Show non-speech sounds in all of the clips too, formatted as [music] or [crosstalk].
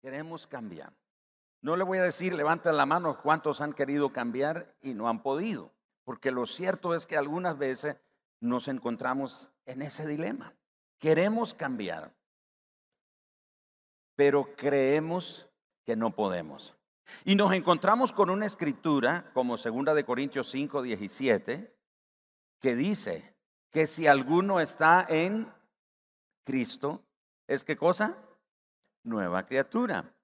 queremos cambiar. No le voy a decir, levanten la mano cuántos han querido cambiar y no han podido, porque lo cierto es que algunas veces nos encontramos en ese dilema. Queremos cambiar, pero creemos que no podemos. Y nos encontramos con una escritura como segunda de Corintios 5, 17, que dice que si alguno está en Cristo, ¿es qué cosa? Nueva criatura.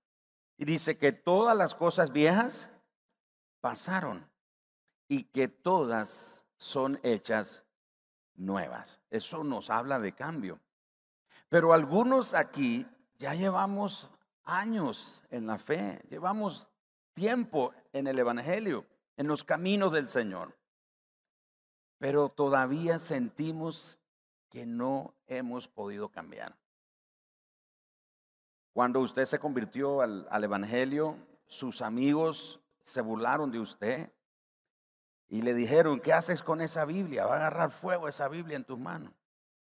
Y dice que todas las cosas viejas pasaron y que todas son hechas nuevas. Eso nos habla de cambio. Pero algunos aquí ya llevamos años en la fe, llevamos tiempo en el Evangelio, en los caminos del Señor. Pero todavía sentimos que no hemos podido cambiar. Cuando usted se convirtió al, Evangelio, sus amigos se burlaron de usted y le dijeron, ¿qué haces con esa Biblia? Va a agarrar fuego esa Biblia en tus manos.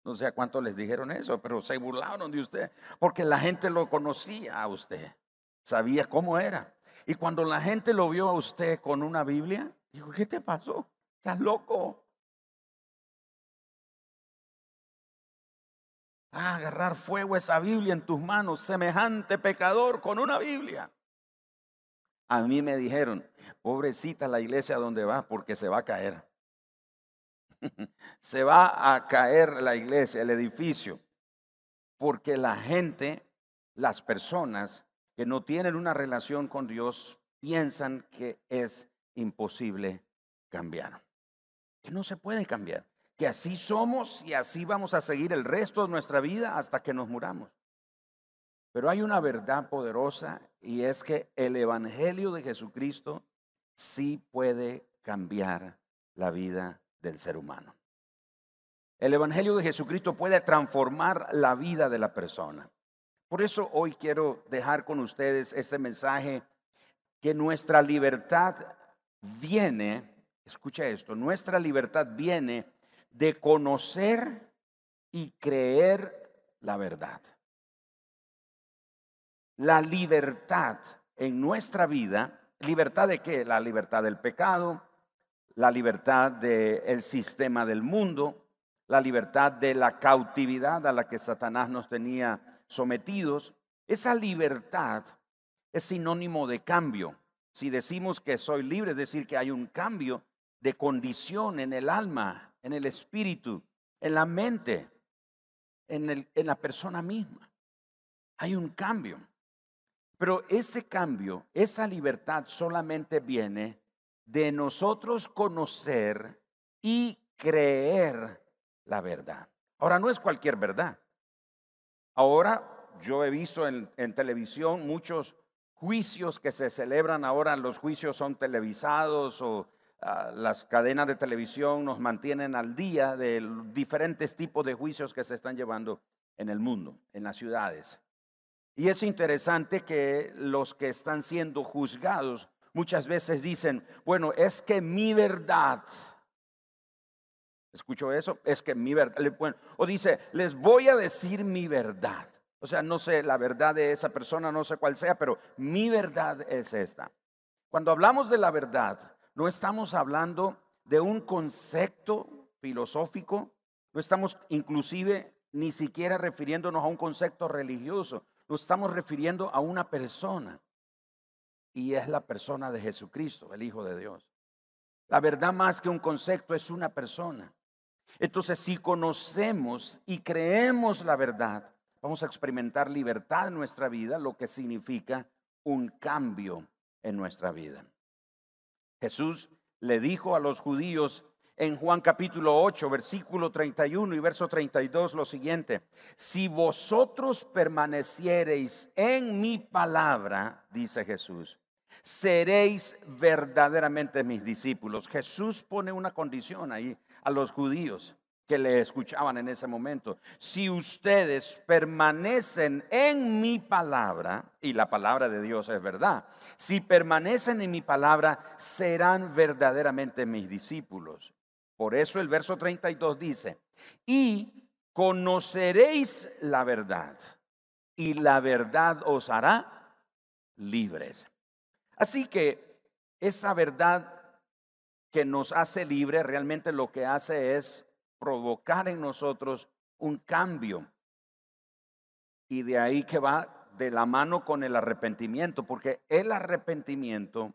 No sé a cuántos les dijeron eso, pero se burlaron de usted porque la gente lo conocía a usted, sabía cómo era. Y cuando la gente lo vio a usted con una Biblia, dijo, ¿qué te pasó? ¿Estás loco? A agarrar fuego esa Biblia en tus manos, semejante pecador con una Biblia. A mí me dijeron, pobrecita la iglesia donde va porque se va a caer. [laughs] se va a caer la iglesia, el edificio, porque la gente, las personas que no tienen una relación con Dios, piensan que es imposible cambiar, que no se puede cambiar que así somos y así vamos a seguir el resto de nuestra vida hasta que nos muramos. Pero hay una verdad poderosa y es que el Evangelio de Jesucristo sí puede cambiar la vida del ser humano. El Evangelio de Jesucristo puede transformar la vida de la persona. Por eso hoy quiero dejar con ustedes este mensaje que nuestra libertad viene, escucha esto, nuestra libertad viene de conocer y creer la verdad. La libertad en nuestra vida, libertad de qué? La libertad del pecado, la libertad del sistema del mundo, la libertad de la cautividad a la que Satanás nos tenía sometidos. Esa libertad es sinónimo de cambio. Si decimos que soy libre, es decir, que hay un cambio de condición en el alma, en el espíritu, en la mente, en, la persona misma. Hay un cambio. Pero ese cambio, esa libertad solamente viene de nosotros conocer y creer la verdad. Ahora no es cualquier verdad. Ahora yo he visto en, en, televisión muchos juicios que se celebran ahora, los juicios son televisados o las cadenas de televisión nos mantienen al día de diferentes tipos de juicios que se están llevando en el mundo, en las ciudades. Y es interesante que los que están siendo juzgados muchas veces dicen, bueno, es que mi verdad, escucho eso, es que mi verdad, o dice, les voy a decir mi verdad. O sea, no sé la verdad de esa persona, no sé cuál sea, pero mi verdad es esta. Cuando hablamos de la verdad, no estamos hablando de un concepto filosófico, no estamos inclusive ni siquiera refiriéndonos a un concepto religioso, nos estamos refiriendo a una persona. Y es la persona de Jesucristo, el Hijo de Dios. La verdad más que un concepto es una persona. Entonces, si conocemos y creemos la verdad, vamos a experimentar libertad en nuestra vida, lo que significa un cambio en nuestra vida. Jesús le dijo a los judíos en Juan capítulo 8, versículo 31 y verso 32 lo siguiente, si vosotros permaneciereis en mi palabra, dice Jesús, seréis verdaderamente mis discípulos. Jesús pone una condición ahí a los judíos que le escuchaban en ese momento. Si ustedes permanecen en mi palabra, y la palabra de Dios es verdad, si permanecen en mi palabra, serán verdaderamente mis discípulos. Por eso el verso 32 dice, y conoceréis la verdad, y la verdad os hará libres. Así que esa verdad que nos hace libre realmente lo que hace es provocar en nosotros un cambio. Y de ahí que va de la mano con el arrepentimiento, porque el arrepentimiento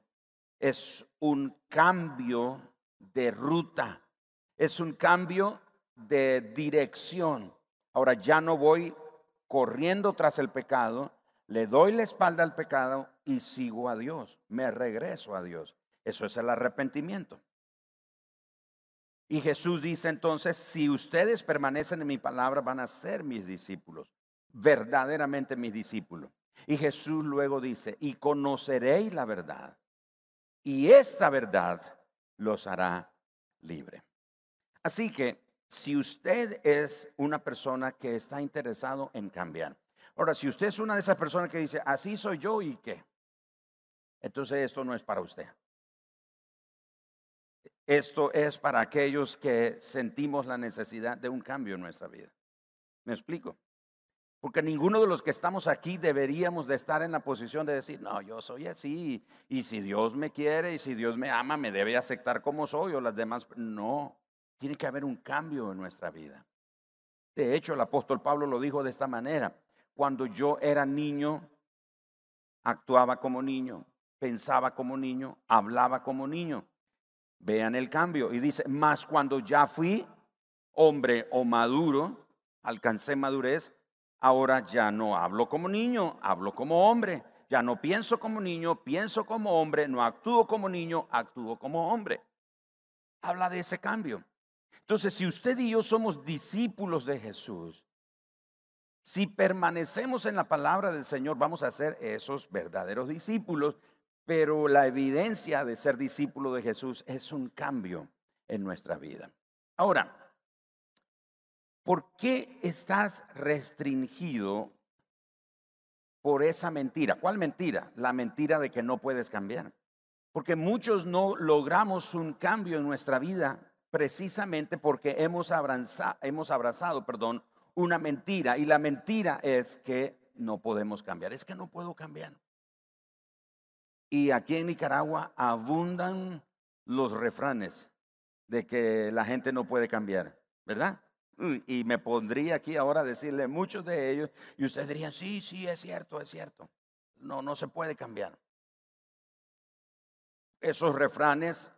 es un cambio de ruta, es un cambio de dirección. Ahora ya no voy corriendo tras el pecado, le doy la espalda al pecado y sigo a Dios, me regreso a Dios. Eso es el arrepentimiento. Y Jesús dice entonces, si ustedes permanecen en mi palabra, van a ser mis discípulos, verdaderamente mis discípulos. Y Jesús luego dice, y conoceréis la verdad, y esta verdad los hará libre. Así que si usted es una persona que está interesado en cambiar, ahora si usted es una de esas personas que dice, así soy yo y qué, entonces esto no es para usted. Esto es para aquellos que sentimos la necesidad de un cambio en nuestra vida. ¿Me explico? Porque ninguno de los que estamos aquí deberíamos de estar en la posición de decir, no, yo soy así, y si Dios me quiere y si Dios me ama, me debe aceptar como soy o las demás. No, tiene que haber un cambio en nuestra vida. De hecho, el apóstol Pablo lo dijo de esta manera, cuando yo era niño, actuaba como niño, pensaba como niño, hablaba como niño. Vean el cambio. Y dice, más cuando ya fui hombre o maduro, alcancé madurez, ahora ya no hablo como niño, hablo como hombre. Ya no pienso como niño, pienso como hombre, no actúo como niño, actúo como hombre. Habla de ese cambio. Entonces, si usted y yo somos discípulos de Jesús, si permanecemos en la palabra del Señor, vamos a ser esos verdaderos discípulos pero la evidencia de ser discípulo de Jesús es un cambio en nuestra vida. Ahora, ¿por qué estás restringido por esa mentira? ¿Cuál mentira? La mentira de que no puedes cambiar. Porque muchos no logramos un cambio en nuestra vida precisamente porque hemos abrazado, perdón, una mentira. Y la mentira es que no podemos cambiar. Es que no puedo cambiar. Y aquí en Nicaragua abundan los refranes de que la gente no puede cambiar, ¿verdad? Y me pondría aquí ahora a decirle muchos de ellos y ustedes dirían, sí, sí, es cierto, es cierto. No, no se puede cambiar. Esos refranes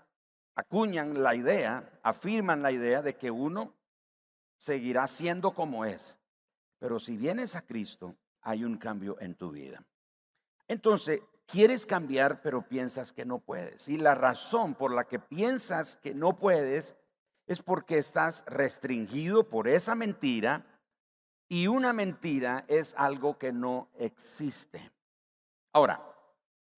acuñan la idea, afirman la idea de que uno seguirá siendo como es. Pero si vienes a Cristo, hay un cambio en tu vida. Entonces, quieres cambiar, pero piensas que no puedes. Y la razón por la que piensas que no puedes es porque estás restringido por esa mentira y una mentira es algo que no existe. Ahora,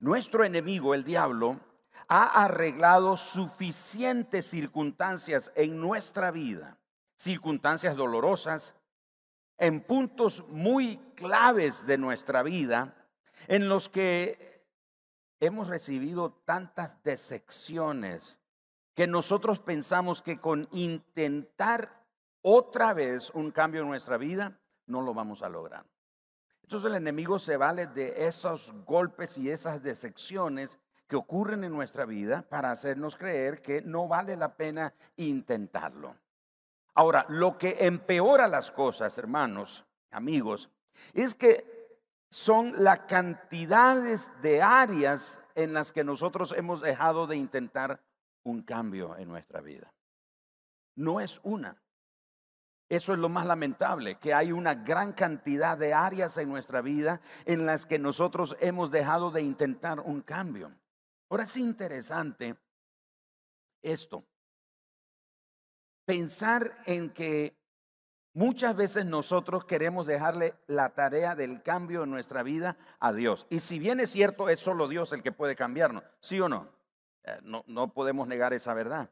nuestro enemigo, el diablo, ha arreglado suficientes circunstancias en nuestra vida, circunstancias dolorosas, en puntos muy claves de nuestra vida, en los que hemos recibido tantas decepciones que nosotros pensamos que con intentar otra vez un cambio en nuestra vida, no lo vamos a lograr. Entonces el enemigo se vale de esos golpes y esas decepciones que ocurren en nuestra vida para hacernos creer que no vale la pena intentarlo. Ahora, lo que empeora las cosas, hermanos, amigos, es que son las cantidades de áreas en las que nosotros hemos dejado de intentar un cambio en nuestra vida. No es una. Eso es lo más lamentable, que hay una gran cantidad de áreas en nuestra vida en las que nosotros hemos dejado de intentar un cambio. Ahora es interesante esto. Pensar en que Muchas veces nosotros queremos dejarle la tarea del cambio en nuestra vida a Dios. Y si bien es cierto, es solo Dios el que puede cambiarnos, ¿sí o no? Eh, no, no podemos negar esa verdad.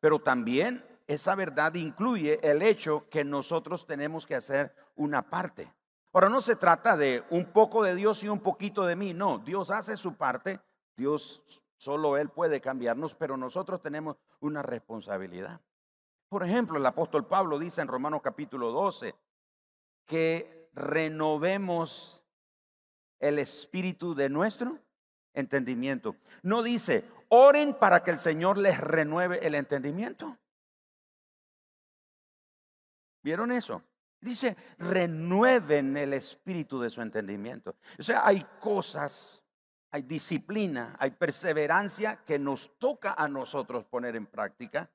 Pero también esa verdad incluye el hecho que nosotros tenemos que hacer una parte. Ahora no se trata de un poco de Dios y un poquito de mí, no, Dios hace su parte, Dios solo Él puede cambiarnos, pero nosotros tenemos una responsabilidad. Por ejemplo, el apóstol Pablo dice en Romanos capítulo 12 que renovemos el espíritu de nuestro entendimiento. No dice, oren para que el Señor les renueve el entendimiento. ¿Vieron eso? Dice, renueven el espíritu de su entendimiento. O sea, hay cosas, hay disciplina, hay perseverancia que nos toca a nosotros poner en práctica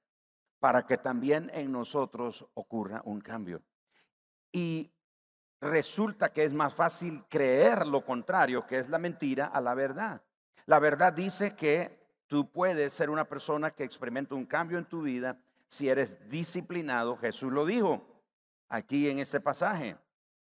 para que también en nosotros ocurra un cambio. Y resulta que es más fácil creer lo contrario, que es la mentira, a la verdad. La verdad dice que tú puedes ser una persona que experimenta un cambio en tu vida si eres disciplinado. Jesús lo dijo aquí en este pasaje.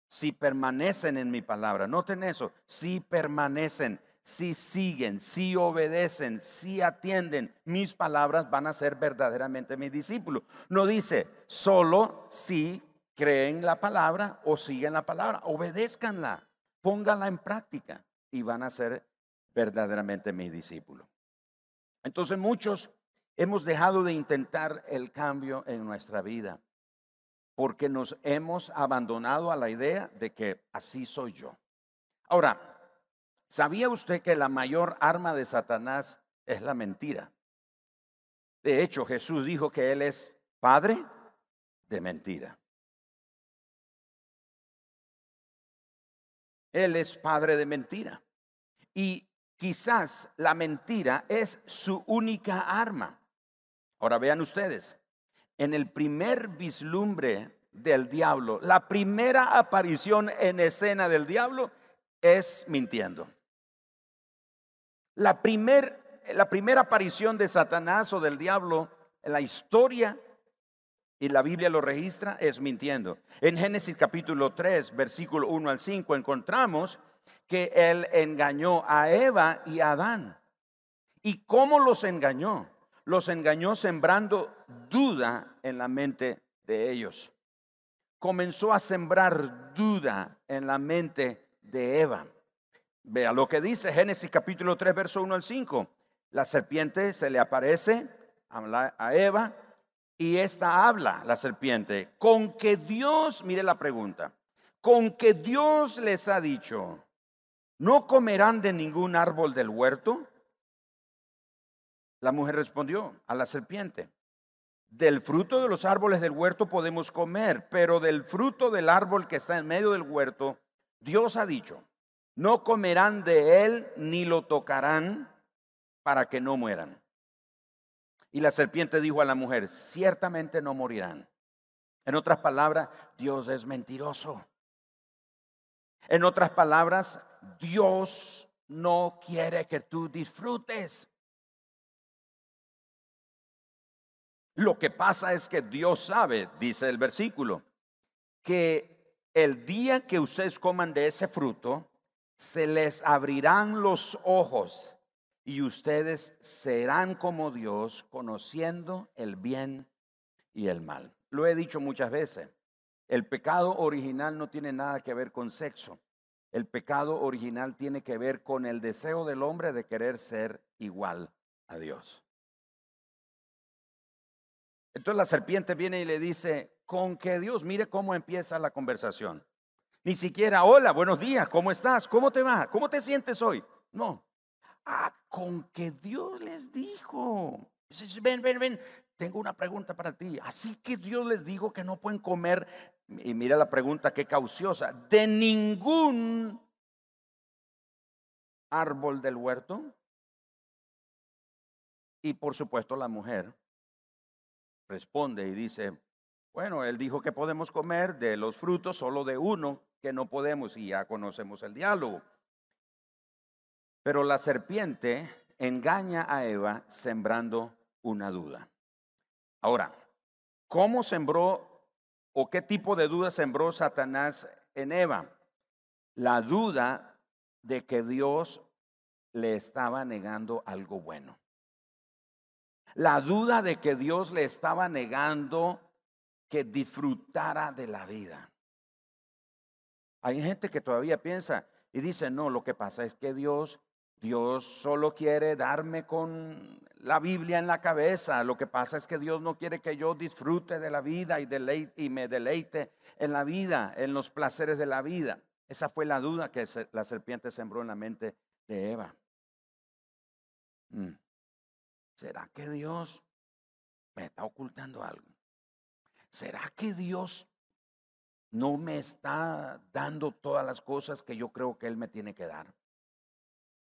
Si permanecen en mi palabra, noten eso, si permanecen, si siguen, si obedecen, si atienden, mis palabras van a ser verdaderamente mis discípulos. No dice solo si creen la palabra o siguen la palabra, obedézcanla, pónganla en práctica y van a ser verdaderamente mis discípulos. Entonces muchos hemos dejado de intentar el cambio en nuestra vida porque nos hemos abandonado a la idea de que así soy yo. Ahora, ¿sabía usted que la mayor arma de Satanás es la mentira? De hecho, Jesús dijo que Él es padre de mentira. Él es padre de mentira. Y quizás la mentira es su única arma. Ahora vean ustedes, en el primer vislumbre del diablo, la primera aparición en escena del diablo es mintiendo. La, primer, la primera aparición de Satanás o del diablo en la historia y la Biblia lo registra, es mintiendo. En Génesis capítulo 3, versículo 1 al 5, encontramos que él engañó a Eva y a Adán. ¿Y cómo los engañó? Los engañó sembrando duda en la mente de ellos. Comenzó a sembrar duda en la mente de Eva. Vea lo que dice Génesis capítulo 3, verso 1 al 5. La serpiente se le aparece a Eva y esta habla, la serpiente, con que Dios, mire la pregunta, con que Dios les ha dicho, ¿no comerán de ningún árbol del huerto? La mujer respondió a la serpiente, del fruto de los árboles del huerto podemos comer, pero del fruto del árbol que está en medio del huerto, Dios ha dicho, no comerán de él ni lo tocarán para que no mueran. Y la serpiente dijo a la mujer, ciertamente no morirán. En otras palabras, Dios es mentiroso. En otras palabras, Dios no quiere que tú disfrutes. Lo que pasa es que Dios sabe, dice el versículo, que el día que ustedes coman de ese fruto, se les abrirán los ojos y ustedes serán como Dios, conociendo el bien y el mal. Lo he dicho muchas veces, el pecado original no tiene nada que ver con sexo. El pecado original tiene que ver con el deseo del hombre de querer ser igual a Dios. Entonces la serpiente viene y le dice, con que Dios, mire cómo empieza la conversación. Ni siquiera, hola, buenos días, ¿cómo estás? ¿Cómo te va? ¿Cómo te sientes hoy? No, Ah, con que Dios les dijo. Ven, ven, ven. Tengo una pregunta para ti. Así que Dios les dijo que no pueden comer. Y mira la pregunta que cauciosa. De ningún árbol del huerto. Y por supuesto la mujer responde y dice, bueno, él dijo que podemos comer de los frutos, solo de uno que no podemos y ya conocemos el diálogo. Pero la serpiente engaña a Eva sembrando una duda. Ahora, ¿cómo sembró o qué tipo de duda sembró Satanás en Eva? La duda de que Dios le estaba negando algo bueno. La duda de que Dios le estaba negando que disfrutara de la vida. Hay gente que todavía piensa y dice, no, lo que pasa es que Dios Dios solo quiere darme con la Biblia en la cabeza. Lo que pasa es que Dios no quiere que yo disfrute de la vida y, y me deleite en la vida, en los placeres de la vida. Esa fue la duda que la serpiente sembró en la mente de Eva. Mm. ¿Será que Dios me está ocultando algo? ¿Será que Dios no me está dando todas las cosas que yo creo que Él me tiene que dar?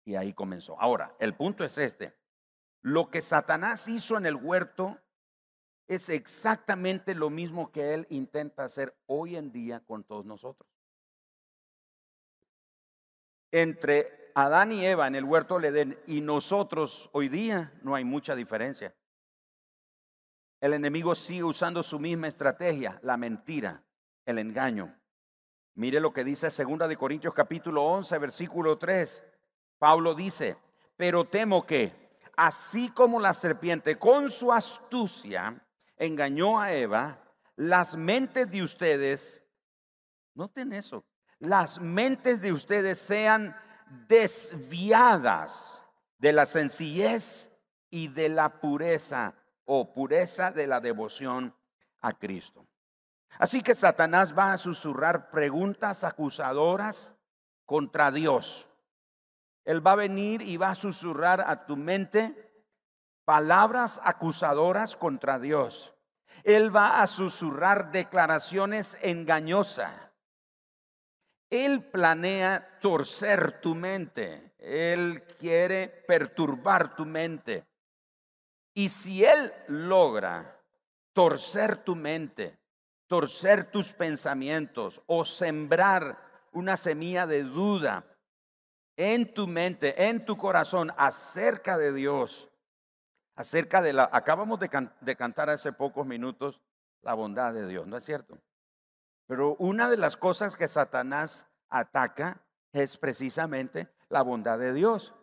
Y ahí comenzó. Ahora, el punto es este. Lo que Satanás hizo en el huerto es exactamente lo mismo que Él intenta hacer hoy en día con todos nosotros. Entre Adán y Eva en el huerto del Edén y nosotros hoy día no hay mucha diferencia. El enemigo sigue usando su misma estrategia, la mentira, el engaño. Mire lo que dice 2 de Corintios capítulo 11, versículo 3. Pablo dice, pero temo que, así como la serpiente con su astucia engañó a Eva, las mentes de ustedes, noten eso, las mentes de ustedes sean desviadas de la sencillez y de la pureza o pureza de la devoción a Cristo. Así que Satanás va a susurrar preguntas acusadoras contra Dios. Él va a venir y va a susurrar a tu mente palabras acusadoras contra Dios. Él va a susurrar declaraciones engañosas. Él planea torcer tu mente. Él quiere perturbar tu mente. Y si Él logra torcer tu mente, torcer tus pensamientos o sembrar una semilla de duda en tu mente, en tu corazón acerca de Dios, acerca de la... Acabamos de, de cantar hace pocos minutos la bondad de Dios, ¿no es cierto? Pero una de las cosas que Satanás ataca es precisamente la bondad de Dios.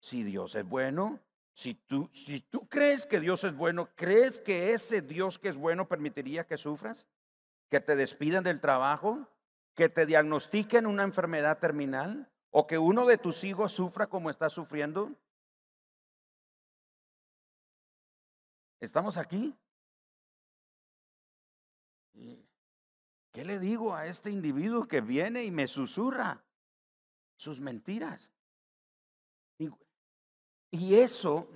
Si Dios es bueno, si tú, si tú crees que Dios es bueno, ¿crees que ese Dios que es bueno permitiría que sufras? ¿Que te despidan del trabajo? ¿Que te diagnostiquen una enfermedad terminal? o que uno de tus hijos sufra como está sufriendo? ¿Estamos aquí? ¿Qué le digo a este individuo que viene y me susurra sus mentiras? Y, eso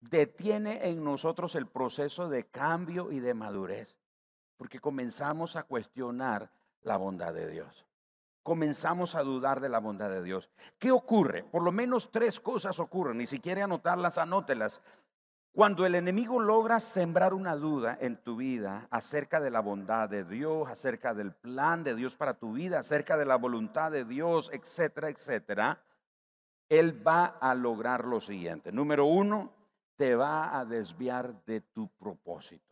detiene en nosotros el proceso de cambio y de madurez, porque comenzamos a cuestionar la bondad de Dios comenzamos a dudar de la bondad de Dios. ¿Qué ocurre? Por lo menos tres cosas ocurren, y si quiere anotarlas, anótelas. Cuando el enemigo logra sembrar una duda en tu vida acerca de la bondad de Dios, acerca del plan de Dios para tu vida, acerca de la voluntad de Dios, etcétera, etcétera, él va a lograr lo siguiente. Número uno, te va a desviar de tu propósito.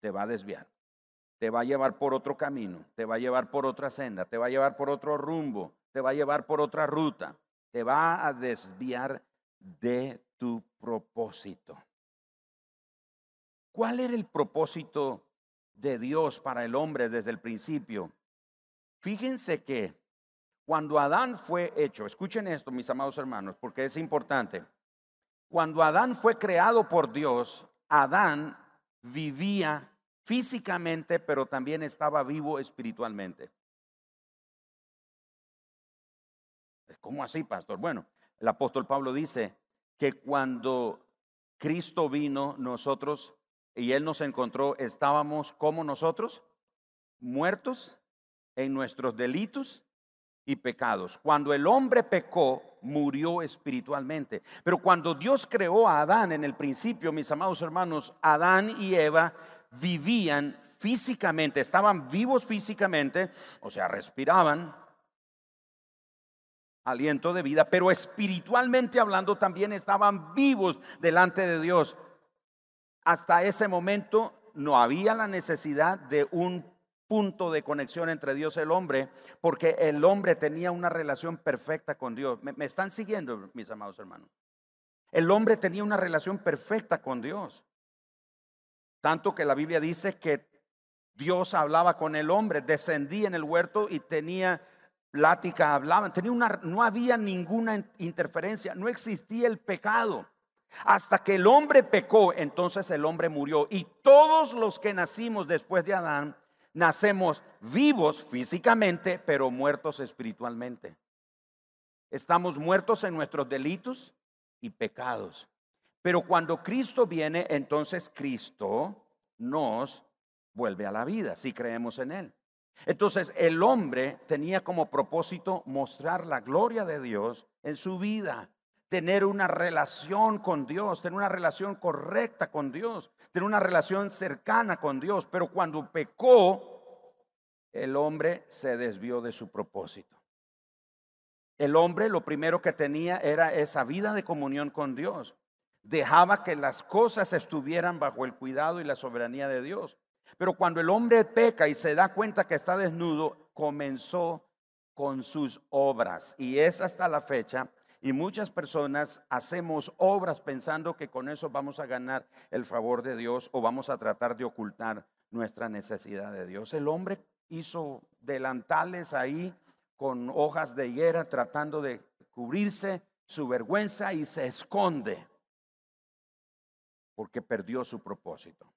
Te va a desviar te va a llevar por otro camino, te va a llevar por otra senda, te va a llevar por otro rumbo, te va a llevar por otra ruta, te va a desviar de tu propósito. ¿Cuál era el propósito de Dios para el hombre desde el principio? Fíjense que cuando Adán fue hecho, escuchen esto mis amados hermanos, porque es importante. Cuando Adán fue creado por Dios, Adán vivía físicamente, pero también estaba vivo espiritualmente. ¿Cómo así, pastor? Bueno, el apóstol Pablo dice que cuando Cristo vino, nosotros y Él nos encontró, estábamos como nosotros, muertos en nuestros delitos y pecados. Cuando el hombre pecó, murió espiritualmente. Pero cuando Dios creó a Adán en el principio, mis amados hermanos, Adán y Eva vivían físicamente, estaban vivos físicamente, o sea, respiraban aliento de vida, pero espiritualmente hablando también estaban vivos delante de Dios. Hasta ese momento no había la necesidad de un punto de conexión entre Dios y el hombre, porque el hombre tenía una relación perfecta con Dios. ¿Me, están siguiendo, mis amados hermanos? El hombre tenía una relación perfecta con Dios. Tanto que la Biblia dice que Dios hablaba con el hombre, descendía en el huerto y tenía plática, hablaban, tenía una, no había ninguna interferencia, no existía el pecado. Hasta que el hombre pecó, entonces el hombre murió. Y todos los que nacimos después de Adán, nacemos vivos físicamente, pero muertos espiritualmente. Estamos muertos en nuestros delitos y pecados. Pero cuando Cristo viene, entonces Cristo nos vuelve a la vida, si creemos en Él. Entonces el hombre tenía como propósito mostrar la gloria de Dios en su vida, tener una relación con Dios, tener una relación correcta con Dios, tener una relación cercana con Dios. Pero cuando pecó, el hombre se desvió de su propósito. El hombre lo primero que tenía era esa vida de comunión con Dios. Dejaba que las cosas estuvieran bajo el cuidado y la soberanía de Dios. Pero cuando el hombre peca y se da cuenta que está desnudo, comenzó con sus obras. Y es hasta la fecha. Y muchas personas hacemos obras pensando que con eso vamos a ganar el favor de Dios o vamos a tratar de ocultar nuestra necesidad de Dios. El hombre hizo delantales ahí con hojas de higuera tratando de cubrirse su vergüenza y se esconde porque perdió su propósito.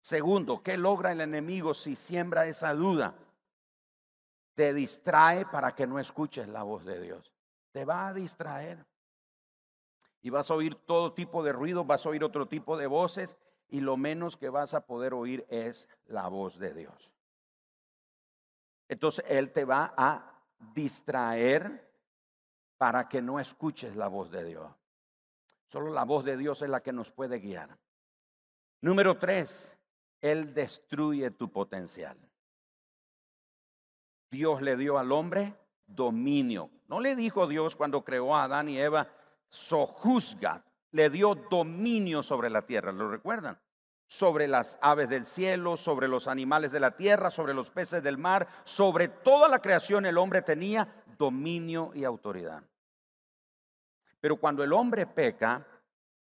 Segundo, ¿qué logra el enemigo si siembra esa duda? Te distrae para que no escuches la voz de Dios. Te va a distraer. Y vas a oír todo tipo de ruido, vas a oír otro tipo de voces y lo menos que vas a poder oír es la voz de Dios. Entonces Él te va a distraer para que no escuches la voz de Dios. Solo la voz de Dios es la que nos puede guiar. Número tres, Él destruye tu potencial. Dios le dio al hombre dominio. No le dijo Dios cuando creó a Adán y Eva, sojuzga. Le dio dominio sobre la tierra, ¿lo recuerdan? Sobre las aves del cielo, sobre los animales de la tierra, sobre los peces del mar, sobre toda la creación el hombre tenía dominio y autoridad. Pero cuando el hombre peca,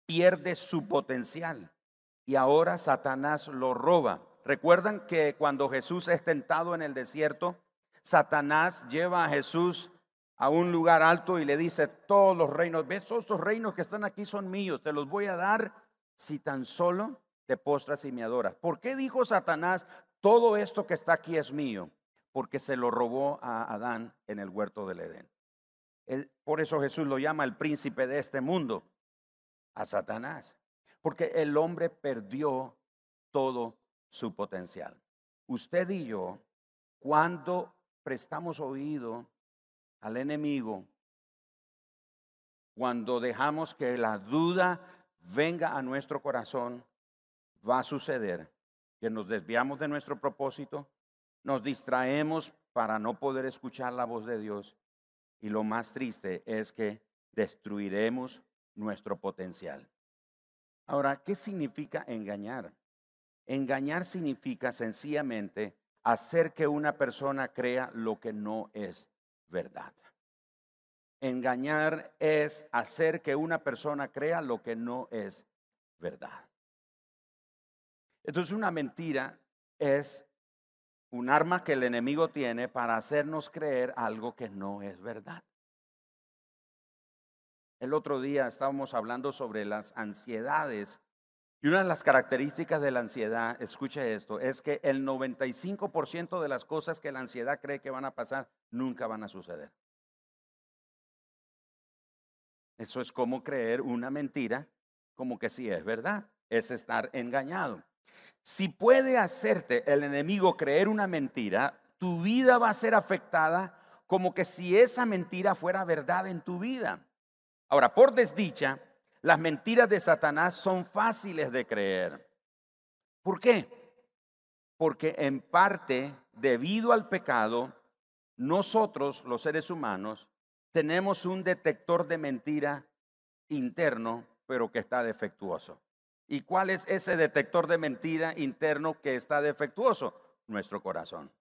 pierde su potencial y ahora Satanás lo roba. ¿Recuerdan que cuando Jesús es tentado en el desierto, Satanás lleva a Jesús a un lugar alto y le dice, todos los reinos, ves, todos estos reinos que están aquí son míos, te los voy a dar si tan solo te postras y me adoras. ¿Por qué dijo Satanás, todo esto que está aquí es mío? Porque se lo robó a Adán en el huerto del Edén por eso Jesús lo llama el príncipe de este mundo, a Satanás. Porque el hombre perdió todo su potencial. Usted y yo, cuando prestamos oído al enemigo, cuando dejamos que la duda venga a nuestro corazón, va a suceder que nos desviamos de nuestro propósito, nos distraemos para no poder escuchar la voz de Dios y lo más triste es que destruiremos nuestro potencial. Ahora, ¿qué significa engañar? Engañar significa sencillamente hacer que una persona crea lo que no es verdad. Engañar es hacer que una persona crea lo que no es verdad. Entonces una mentira es un arma que el enemigo tiene para hacernos creer algo que no es verdad. El otro día estábamos hablando sobre las ansiedades y una de las características de la ansiedad, escuche esto, es que el 95% de las cosas que la ansiedad cree que van a pasar nunca van a suceder. Eso es como creer una mentira como que sí es verdad, es estar engañado. Si puede hacerte el enemigo creer una mentira, tu vida va a ser afectada como que si esa mentira fuera verdad en tu vida. Ahora, por desdicha, las mentiras de Satanás son fáciles de creer. ¿Por qué? Porque en parte, debido al pecado, nosotros, los seres humanos, tenemos un detector de mentira interno, pero que está defectuoso. ¿Y cuál es ese detector de mentira interno que está defectuoso? Nuestro corazón.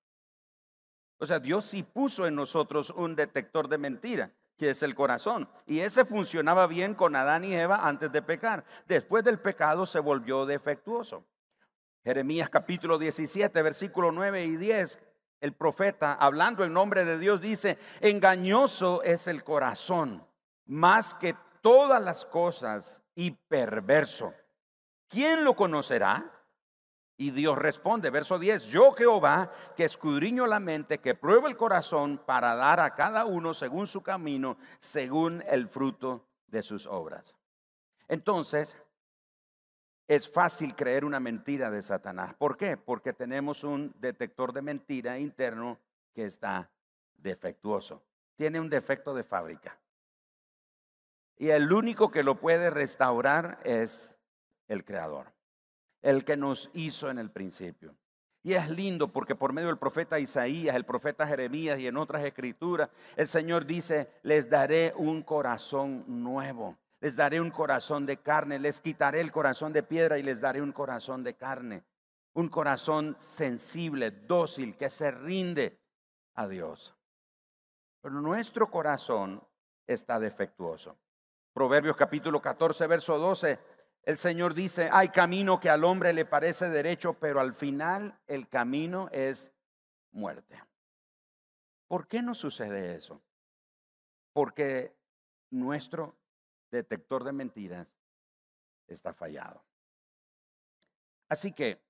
O sea, Dios sí puso en nosotros un detector de mentira, que es el corazón. Y ese funcionaba bien con Adán y Eva antes de pecar. Después del pecado se volvió defectuoso. Jeremías capítulo 17, versículo 9 y 10, el profeta, hablando en nombre de Dios, dice, engañoso es el corazón, más que todas las cosas, y perverso. ¿quién lo conocerá? Y Dios responde, verso 10, yo Jehová, que escudriño la mente, que pruebo el corazón para dar a cada uno según su camino, según el fruto de sus obras. Entonces, es fácil creer una mentira de Satanás. ¿Por qué? Porque tenemos un detector de mentira interno que está defectuoso. Tiene un defecto de fábrica. Y el único que lo puede restaurar es el Creador, el que nos hizo en el principio. Y es lindo porque por medio del profeta Isaías, el profeta Jeremías y en otras escrituras, el Señor dice, les daré un corazón nuevo, les daré un corazón de carne, les quitaré el corazón de piedra y les daré un corazón de carne, un corazón sensible, dócil, que se rinde a Dios. Pero nuestro corazón está defectuoso. Proverbios capítulo 14, verso 12, el Señor dice, hay camino que al hombre le parece derecho, pero al final el camino es muerte. ¿Por qué no sucede eso? Porque nuestro detector de mentiras está fallado. Así que,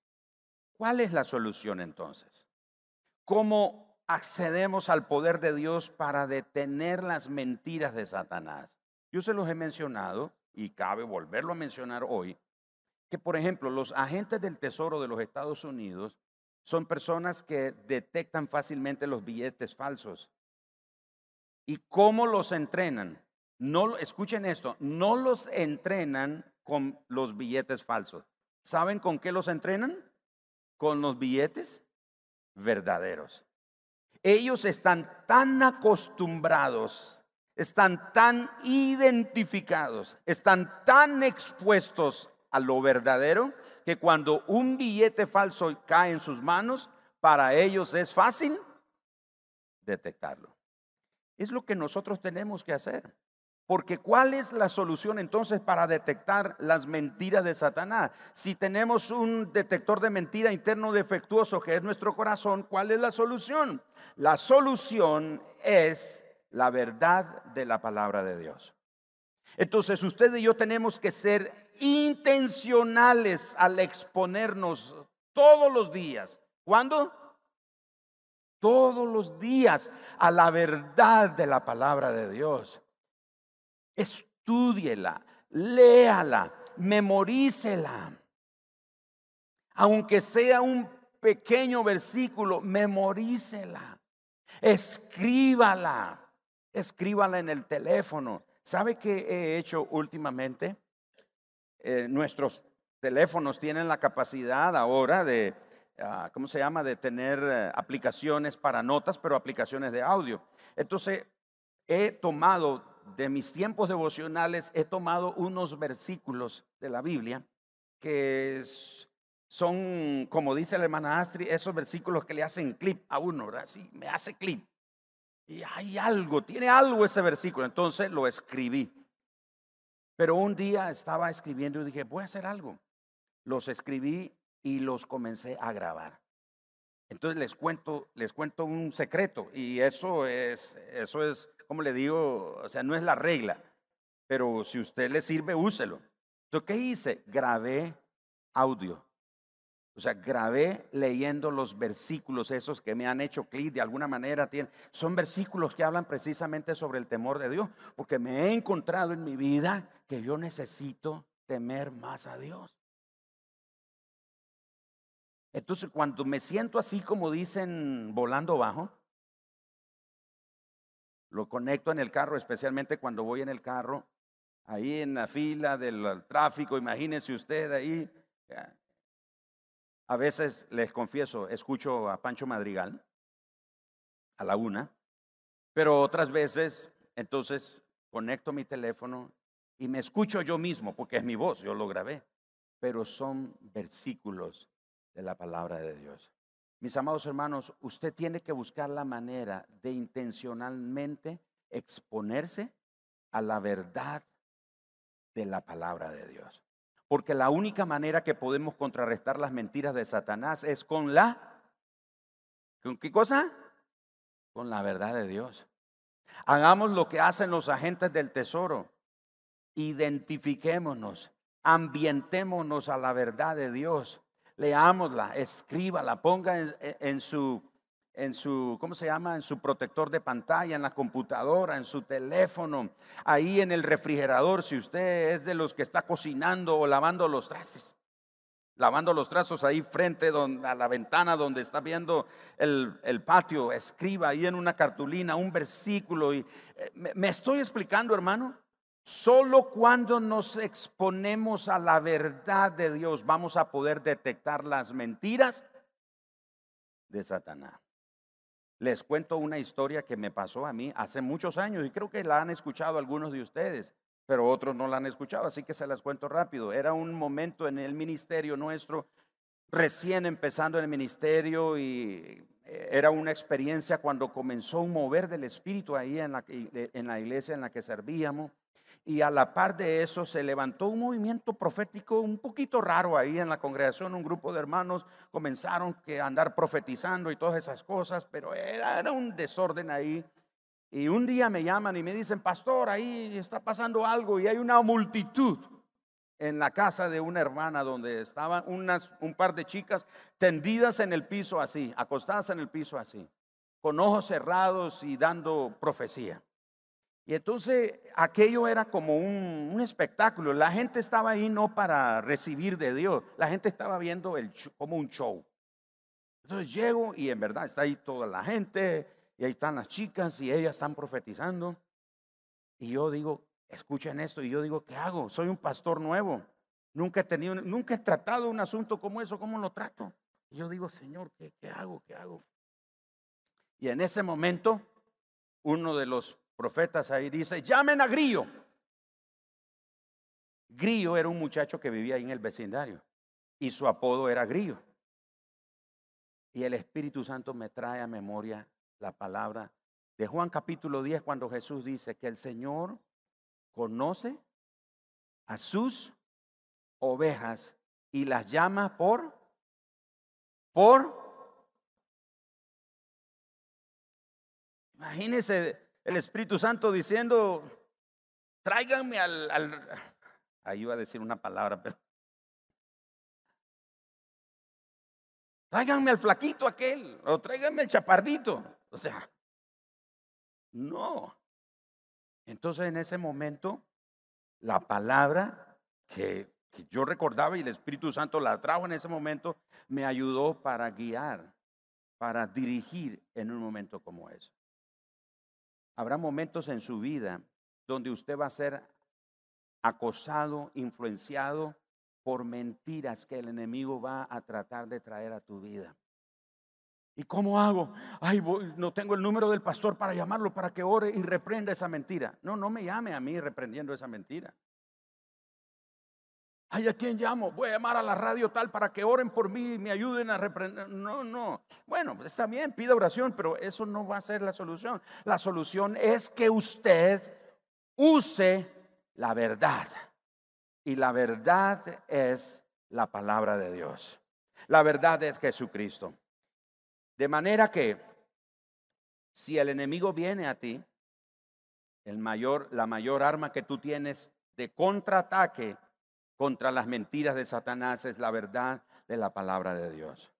¿cuál es la solución entonces? ¿Cómo accedemos al poder de Dios para detener las mentiras de Satanás? Yo se los he mencionado y cabe volverlo a mencionar hoy, que por ejemplo los agentes del Tesoro de los Estados Unidos son personas que detectan fácilmente los billetes falsos. ¿Y cómo los entrenan? No, escuchen esto, no los entrenan con los billetes falsos. ¿Saben con qué los entrenan? Con los billetes verdaderos. Ellos están tan acostumbrados están tan identificados, están tan expuestos a lo verdadero, que cuando un billete falso cae en sus manos, para ellos es fácil detectarlo. Es lo que nosotros tenemos que hacer. Porque ¿cuál es la solución entonces para detectar las mentiras de Satanás? Si tenemos un detector de mentira interno defectuoso que es nuestro corazón, ¿cuál es la solución? La solución es la verdad de la palabra de Dios. Entonces usted y yo tenemos que ser intencionales al exponernos todos los días. ¿Cuándo? Todos los días a la verdad de la palabra de Dios. Estúdiela, léala, memorícela. Aunque sea un pequeño versículo, memorícela. Escríbala escríbala en el teléfono. ¿Sabe qué he hecho últimamente? Eh, nuestros teléfonos tienen la capacidad ahora de, ah, ¿cómo se llama? De tener eh, aplicaciones para notas, pero aplicaciones de audio. Entonces, he tomado de mis tiempos devocionales, he tomado unos versículos de la Biblia que son, como dice la hermana Astrid, esos versículos que le hacen clip a uno, ¿verdad? Sí, me hace clip. Y hay algo, tiene algo ese versículo. Entonces lo escribí. Pero un día estaba escribiendo y dije, voy a hacer algo. Los escribí y los comencé a grabar. Entonces les cuento, les cuento un secreto y eso es, eso es, como le digo, o sea, no es la regla, pero si usted le sirve, úselo. Entonces, ¿qué hice? Grabé audio. O sea, grabé leyendo los versículos esos que me han hecho clic de alguna manera. son versículos que hablan precisamente sobre el temor de Dios, porque me he encontrado en mi vida que yo necesito temer más a Dios. Entonces, cuando me siento así como dicen volando bajo, lo conecto en el carro, especialmente cuando voy en el carro, ahí en la fila del tráfico, imagínense usted ahí, a veces, les confieso, escucho a Pancho Madrigal a la una, pero otras veces, entonces, conecto mi teléfono y me escucho yo mismo, porque es mi voz, yo lo grabé, pero son versículos de la palabra de Dios. Mis amados hermanos, usted tiene que buscar la manera de intencionalmente exponerse a la verdad de la palabra de Dios. Porque la única manera que podemos contrarrestar las mentiras de Satanás es con la... ¿Con qué cosa? Con la verdad de Dios. Hagamos lo que hacen los agentes del tesoro. Identifiquémonos, ambientémonos a la verdad de Dios. leámosla, escríbala, ponga en, su, en su, ¿cómo se llama? En su protector de pantalla, en la computadora, en su teléfono, ahí en el refrigerador, si usted es de los que está cocinando o lavando los trastes. Lavando los trastos ahí frente a la ventana donde está viendo el, patio, escriba ahí en una cartulina un versículo. Y, eh, me estoy explicando, hermano. Solo cuando nos exponemos a la verdad de Dios vamos a poder detectar las mentiras de Satanás. Les cuento una historia que me pasó a mí hace muchos años y creo que la han escuchado algunos de ustedes, pero otros no la han escuchado, así que se las cuento rápido. Era un momento en el ministerio nuestro, recién empezando en el ministerio y eh, era una experiencia cuando comenzó un mover del Espíritu ahí en la, en la iglesia en la que servíamos y a la par de eso se levantó un movimiento profético un poquito raro ahí en la congregación. Un grupo de hermanos comenzaron a andar profetizando y todas esas cosas, pero era, era un desorden ahí. Y un día me llaman y me dicen, pastor, ahí está pasando algo y hay una multitud en la casa de una hermana donde estaban unas, un par de chicas tendidas en el piso así, acostadas en el piso así, con ojos cerrados y dando profecía. Y entonces aquello era como un, espectáculo. La gente estaba ahí no para recibir de Dios, la gente estaba viendo el, como un show. Entonces llego y en verdad está ahí toda la gente y ahí están las chicas y ellas están profetizando. Y yo digo, escuchen esto y yo digo, ¿qué hago? Soy un pastor nuevo. Nunca he tenido, nunca he tratado un asunto como eso, ¿cómo lo trato? Y yo digo, Señor, ¿qué, qué hago? ¿Qué hago? Y en ese momento, uno de los profetas ahí dice, llamen a Grillo. Grillo era un muchacho que vivía ahí en el vecindario y su apodo era Grillo. Y el Espíritu Santo me trae a memoria la palabra de Juan capítulo 10 cuando Jesús dice que el Señor conoce a sus ovejas y las llama por por Imagínense el Espíritu Santo diciendo, tráiganme al, ahí iba a decir una palabra, pero tráiganme al flaquito aquel, o tráiganme al chaparrito. O sea, no. Entonces en ese momento, la palabra que, que yo recordaba y el Espíritu Santo la trajo en ese momento, me ayudó para guiar, para dirigir en un momento como ese. Habrá momentos en su vida donde usted va a ser acosado, influenciado por mentiras que el enemigo va a tratar de traer a tu vida. ¿Y cómo hago? Ay, no tengo el número del pastor para llamarlo para que ore y reprenda esa mentira. No, no me llame a mí reprendiendo esa mentira. Ay, ¿a quién llamo? Voy a llamar a la radio tal para que oren por mí y me ayuden a reprender. No, no. Bueno, está bien, pida oración, pero eso no va a ser la solución. La solución es que usted use la verdad. Y la verdad es la palabra de Dios. La verdad es Jesucristo. De manera que si el enemigo viene a ti, el mayor, la mayor arma que tú tienes de contraataque contra las mentiras de Satanás es la verdad de la palabra de Dios.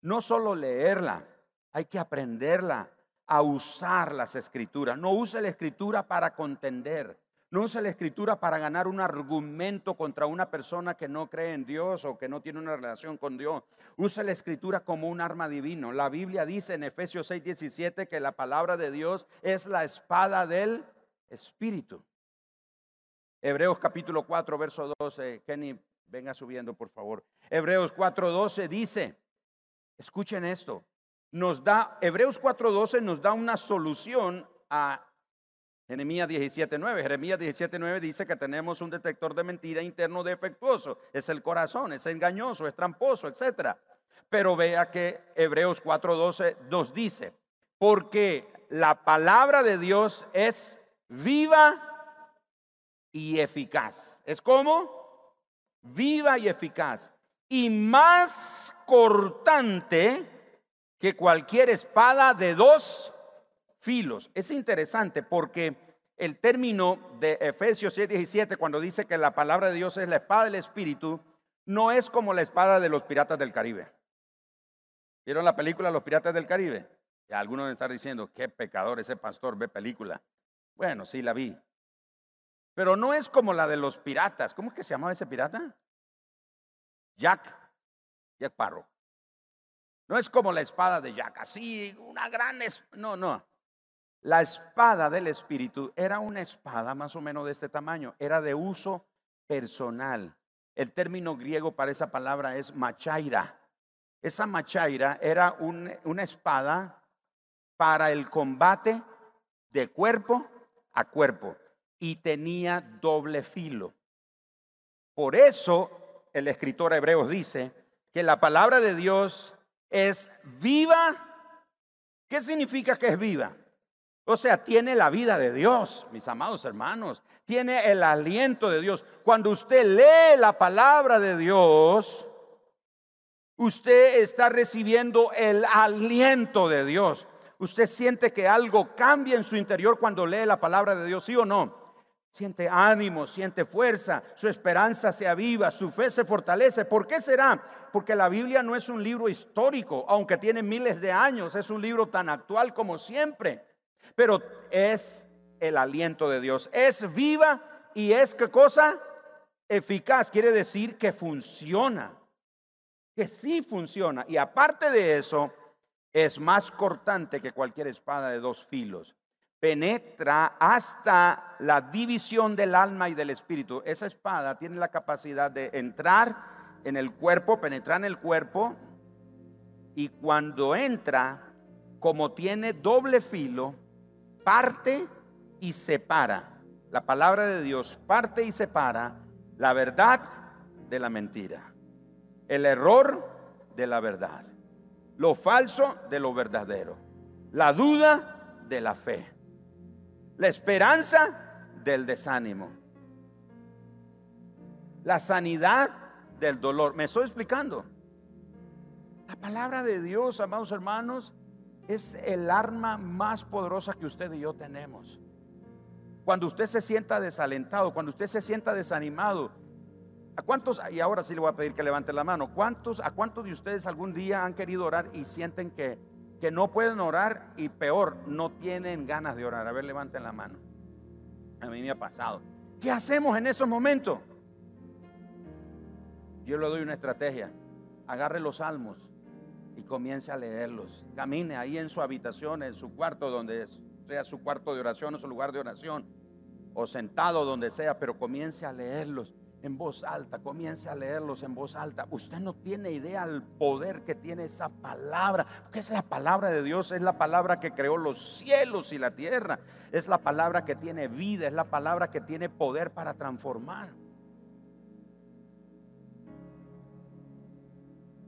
No solo leerla, hay que aprenderla a usar las escrituras. No use la escritura para contender. No use la escritura para ganar un argumento contra una persona que no cree en Dios o que no tiene una relación con Dios. Use la escritura como un arma divino. La Biblia dice en Efesios 6:17 que la palabra de Dios es la espada del Espíritu. Hebreos capítulo 4, verso 12. Kenny, venga subiendo, por favor. Hebreos 4, 12 dice, escuchen esto, nos da, Hebreos 4, 12 nos da una solución a Jeremías 17.9. Jeremías 17.9 dice que tenemos un detector de mentira interno defectuoso. Es el corazón, es engañoso, es tramposo, etc. Pero vea que Hebreos 4.12 nos dice, porque la palabra de Dios es viva y eficaz. ¿Es como? Viva y eficaz. Y más cortante que cualquier espada de dos filos. Es interesante porque el término de Efesios 6:17, cuando dice que la palabra de Dios es la espada del Espíritu, no es como la espada de los piratas del Caribe. ¿Vieron la película Los Piratas del Caribe? Y algunos estar diciendo, qué pecador ese pastor ve película. Bueno, sí la vi. Pero no es como la de los piratas. ¿Cómo es que se llamaba ese pirata? Jack. Jack Parro. No es como la espada de Jack, así, una gran... No, no. La espada del Espíritu era una espada más o menos de este tamaño. Era de uso personal. El término griego para esa palabra es machaira. Esa machaira era una espada para el combate de cuerpo a cuerpo y tenía doble filo. Por eso el escritor Hebreos dice que la palabra de Dios es viva. ¿Qué significa que es viva? O sea, tiene la vida de Dios, mis amados hermanos. Tiene el aliento de Dios. Cuando usted lee la palabra de Dios, usted está recibiendo el aliento de Dios. Usted siente que algo cambia en su interior cuando lee la palabra de Dios, ¿sí o no? Siente ánimo, siente fuerza, su esperanza se aviva, su fe se fortalece. ¿Por qué será? Porque la Biblia no es un libro histórico, aunque tiene miles de años, es un libro tan actual como siempre, pero es el aliento de Dios. Es viva y es qué cosa? Eficaz, quiere decir que funciona, que sí funciona. Y aparte de eso, es más cortante que cualquier espada de dos filos penetra hasta la división del alma y del espíritu. Esa espada tiene la capacidad de entrar en el cuerpo, penetrar en el cuerpo, y cuando entra, como tiene doble filo, parte y separa. La palabra de Dios parte y separa la verdad de la mentira, el error de la verdad, lo falso de lo verdadero, la duda de la fe la esperanza del desánimo, la sanidad del dolor. ¿Me estoy explicando? La palabra de Dios, amados hermanos, es el arma más poderosa que usted y yo tenemos. Cuando usted se sienta desalentado, cuando usted se sienta desanimado, ¿a cuántos, y ahora sí le voy a pedir que levante la mano, ¿cuántos, a cuántos de ustedes algún día han querido orar y sienten que que no pueden orar y peor, no tienen ganas de orar. A ver, levanten la mano. A mí me ha pasado. ¿Qué hacemos en esos momentos? Yo le doy una estrategia. Agarre los salmos y comience a leerlos. Camine ahí en su habitación, en su cuarto, donde sea su cuarto de oración o su lugar de oración, o sentado donde sea, pero comience a leerlos en voz alta, comience a leerlos en voz alta. Usted no tiene idea del poder que tiene esa palabra, porque es la palabra de Dios, es la palabra que creó los cielos y la tierra, es la palabra que tiene vida, es la palabra que tiene poder para transformar.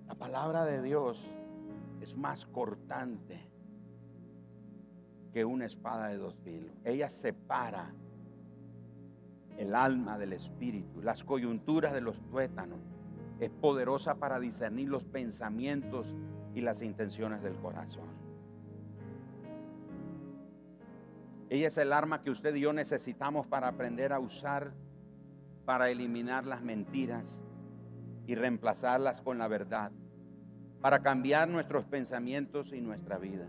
La palabra de Dios es más cortante que una espada de dos filos. Ella separa el alma del espíritu, las coyunturas de los tuétanos. Es poderosa para discernir los pensamientos y las intenciones del corazón. Ella es el arma que usted y yo necesitamos para aprender a usar, para eliminar las mentiras y reemplazarlas con la verdad, para cambiar nuestros pensamientos y nuestra vida.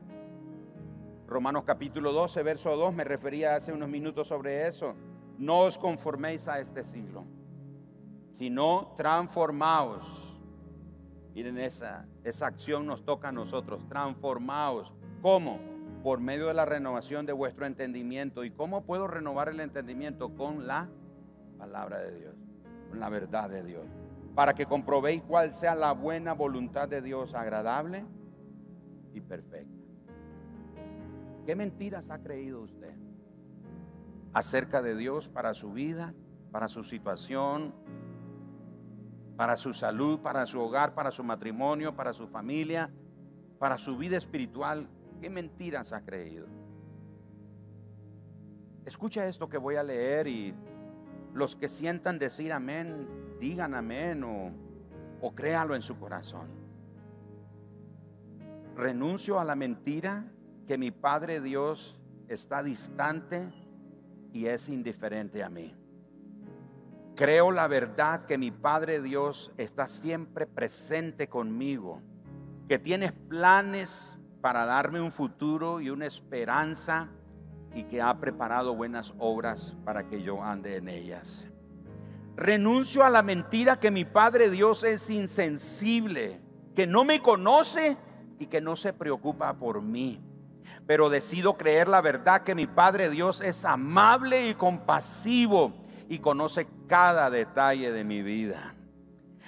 Romanos capítulo 12, verso 2, me refería hace unos minutos sobre eso no os conforméis a este siglo, sino transformaos. Miren, esa, esa acción nos toca a nosotros, transformaos. ¿Cómo? Por medio de la renovación de vuestro entendimiento. ¿Y cómo puedo renovar el entendimiento? Con la palabra de Dios, con la verdad de Dios. Para que comprobéis cuál sea la buena voluntad de Dios, agradable y perfecta. ¿Qué mentiras ha creído usted? Acerca de Dios para su vida, para su situación, para su salud, para su hogar, para su matrimonio, para su familia, para su vida espiritual. ¿Qué mentiras ha creído? Escucha esto que voy a leer y los que sientan decir amén, digan amén o, o créalo en su corazón. Renuncio a la mentira que mi Padre Dios está distante y es indiferente a mí. Creo la verdad que mi Padre Dios está siempre presente conmigo, que tienes planes para darme un futuro y una esperanza y que ha preparado buenas obras para que yo ande en ellas. Renuncio a la mentira que mi Padre Dios es insensible, que no me conoce y que no se preocupa por mí. Pero decido creer la verdad que mi Padre Dios es amable y compasivo y conoce cada detalle de mi vida.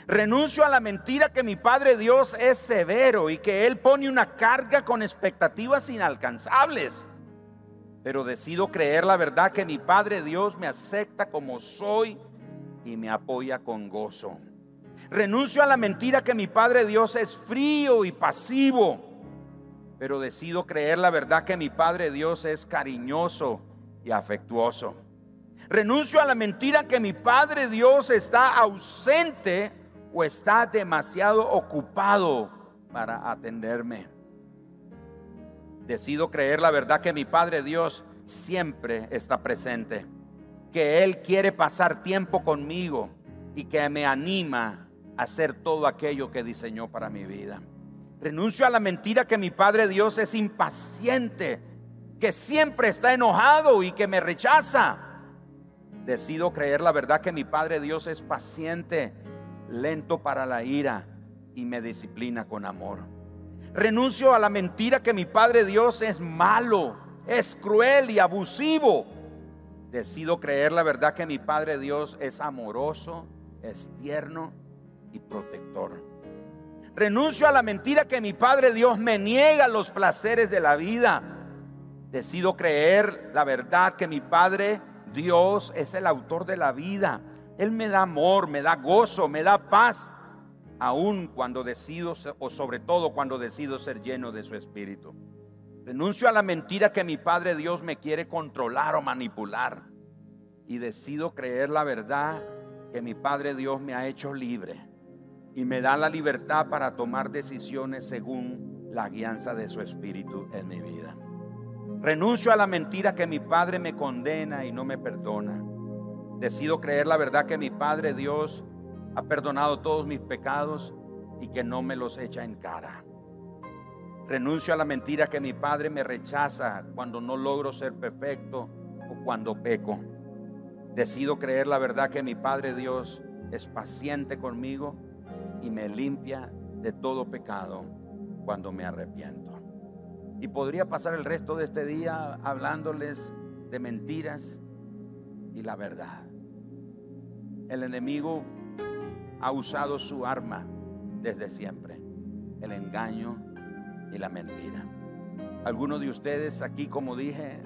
Renuncio a la mentira que mi Padre Dios es severo y que Él pone una carga con expectativas inalcanzables. Pero decido creer la verdad que mi Padre Dios me acepta como soy y me apoya con gozo. Renuncio a la mentira que mi Padre Dios es frío y pasivo, pero decido creer la verdad que mi Padre Dios es cariñoso y afectuoso. Renuncio a la mentira que mi Padre Dios está ausente o está demasiado ocupado para atenderme. Decido creer la verdad que mi Padre Dios siempre está presente que Él quiere pasar tiempo conmigo y que me anima a hacer todo aquello que diseñó para mi vida. Renuncio a la mentira que mi Padre Dios es impaciente, que siempre está enojado y que me rechaza. Decido creer la verdad que mi Padre Dios es paciente, lento para la ira y me disciplina con amor. Renuncio a la mentira que mi Padre Dios es malo, es cruel y abusivo Decido creer la verdad que mi Padre Dios es amoroso, es tierno y protector. Renuncio a la mentira que mi Padre Dios me niega los placeres de la vida. Decido creer la verdad que mi Padre Dios es el autor de la vida. Él me da amor, me da gozo, me da paz, aun cuando decido, o sobre todo cuando decido ser lleno de su Espíritu. Renuncio a la mentira que mi Padre Dios me quiere controlar o manipular. Y decido creer la verdad que mi Padre Dios me ha hecho libre. Y me da la libertad para tomar decisiones según la guianza de su Espíritu en mi vida. Renuncio a la mentira que mi Padre me condena y no me perdona. Decido creer la verdad que mi Padre Dios ha perdonado todos mis pecados y que no me los echa en cara. Renuncio a la mentira que mi padre me rechaza cuando no logro ser perfecto o cuando peco. Decido creer la verdad que mi Padre Dios es paciente conmigo y me limpia de todo pecado cuando me arrepiento. Y podría pasar el resto de este día hablándoles de mentiras y la verdad. El enemigo ha usado su arma desde siempre, el engaño y la mentira. Algunos de ustedes aquí, como dije,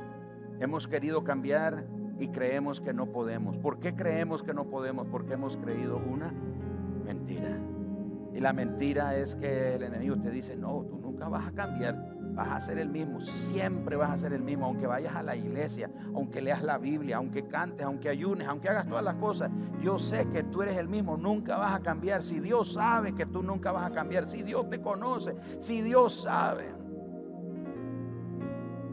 hemos querido cambiar y creemos que no podemos. ¿Por qué creemos que no podemos? Porque hemos creído una mentira. Y la mentira es que el enemigo te dice, no, tú nunca vas a cambiar vas a ser el mismo, siempre vas a ser el mismo, aunque vayas a la iglesia, aunque leas la Biblia, aunque cantes, aunque ayunes, aunque hagas todas las cosas. Yo sé que tú eres el mismo, nunca vas a cambiar. Si Dios sabe que tú nunca vas a cambiar, si Dios te conoce, si Dios sabe.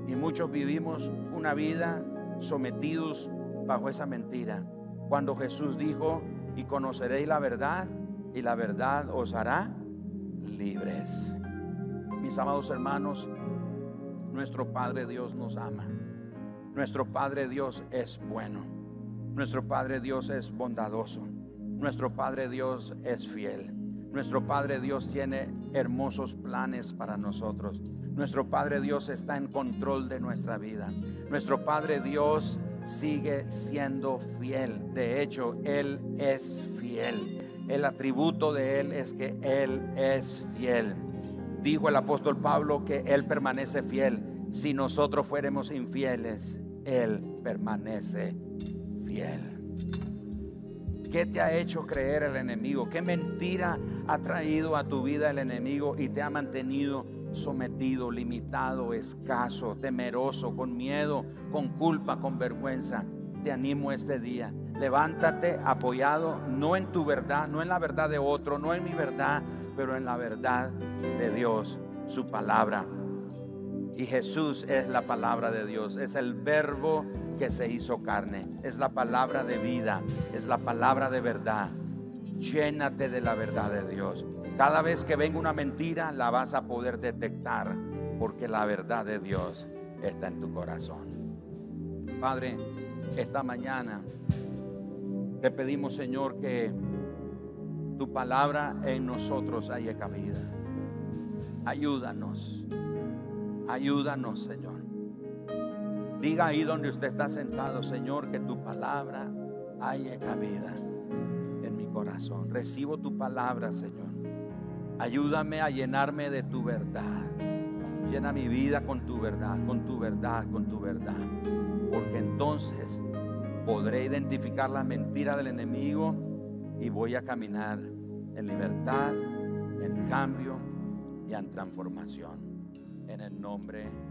Y muchos vivimos una vida sometidos bajo esa mentira. Cuando Jesús dijo, y conoceréis la verdad, y la verdad os hará libres. Mis amados hermanos, nuestro Padre Dios nos ama. Nuestro Padre Dios es bueno. Nuestro Padre Dios es bondadoso. Nuestro Padre Dios es fiel. Nuestro Padre Dios tiene hermosos planes para nosotros. Nuestro Padre Dios está en control de nuestra vida. Nuestro Padre Dios sigue siendo fiel. De hecho, Él es fiel. El atributo de Él es que Él es fiel dijo el apóstol Pablo que Él permanece fiel. Si nosotros fuéramos infieles, Él permanece fiel. ¿Qué te ha hecho creer el enemigo? ¿Qué mentira ha traído a tu vida el enemigo y te ha mantenido sometido, limitado, escaso, temeroso, con miedo, con culpa, con vergüenza? Te animo este día. Levántate apoyado no en tu verdad, no en la verdad de otro, no en mi verdad, pero en la verdad de Dios, su palabra. Y Jesús es la palabra de Dios, es el verbo que se hizo carne. Es la palabra de vida, es la palabra de verdad. Llénate de la verdad de Dios. Cada vez que venga una mentira, la vas a poder detectar porque la verdad de Dios está en tu corazón. Padre, esta mañana te pedimos, Señor, que tu palabra en nosotros haya cabida. Ayúdanos, ayúdanos, Señor. Diga ahí donde usted está sentado, Señor, que tu palabra haya cabida en mi corazón. Recibo tu palabra, Señor. Ayúdame a llenarme de tu verdad. Llena mi vida con tu verdad, con tu verdad, con tu verdad. Porque entonces podré identificar la mentira del enemigo y voy a caminar en libertad, en cambio y en transformación. En el nombre de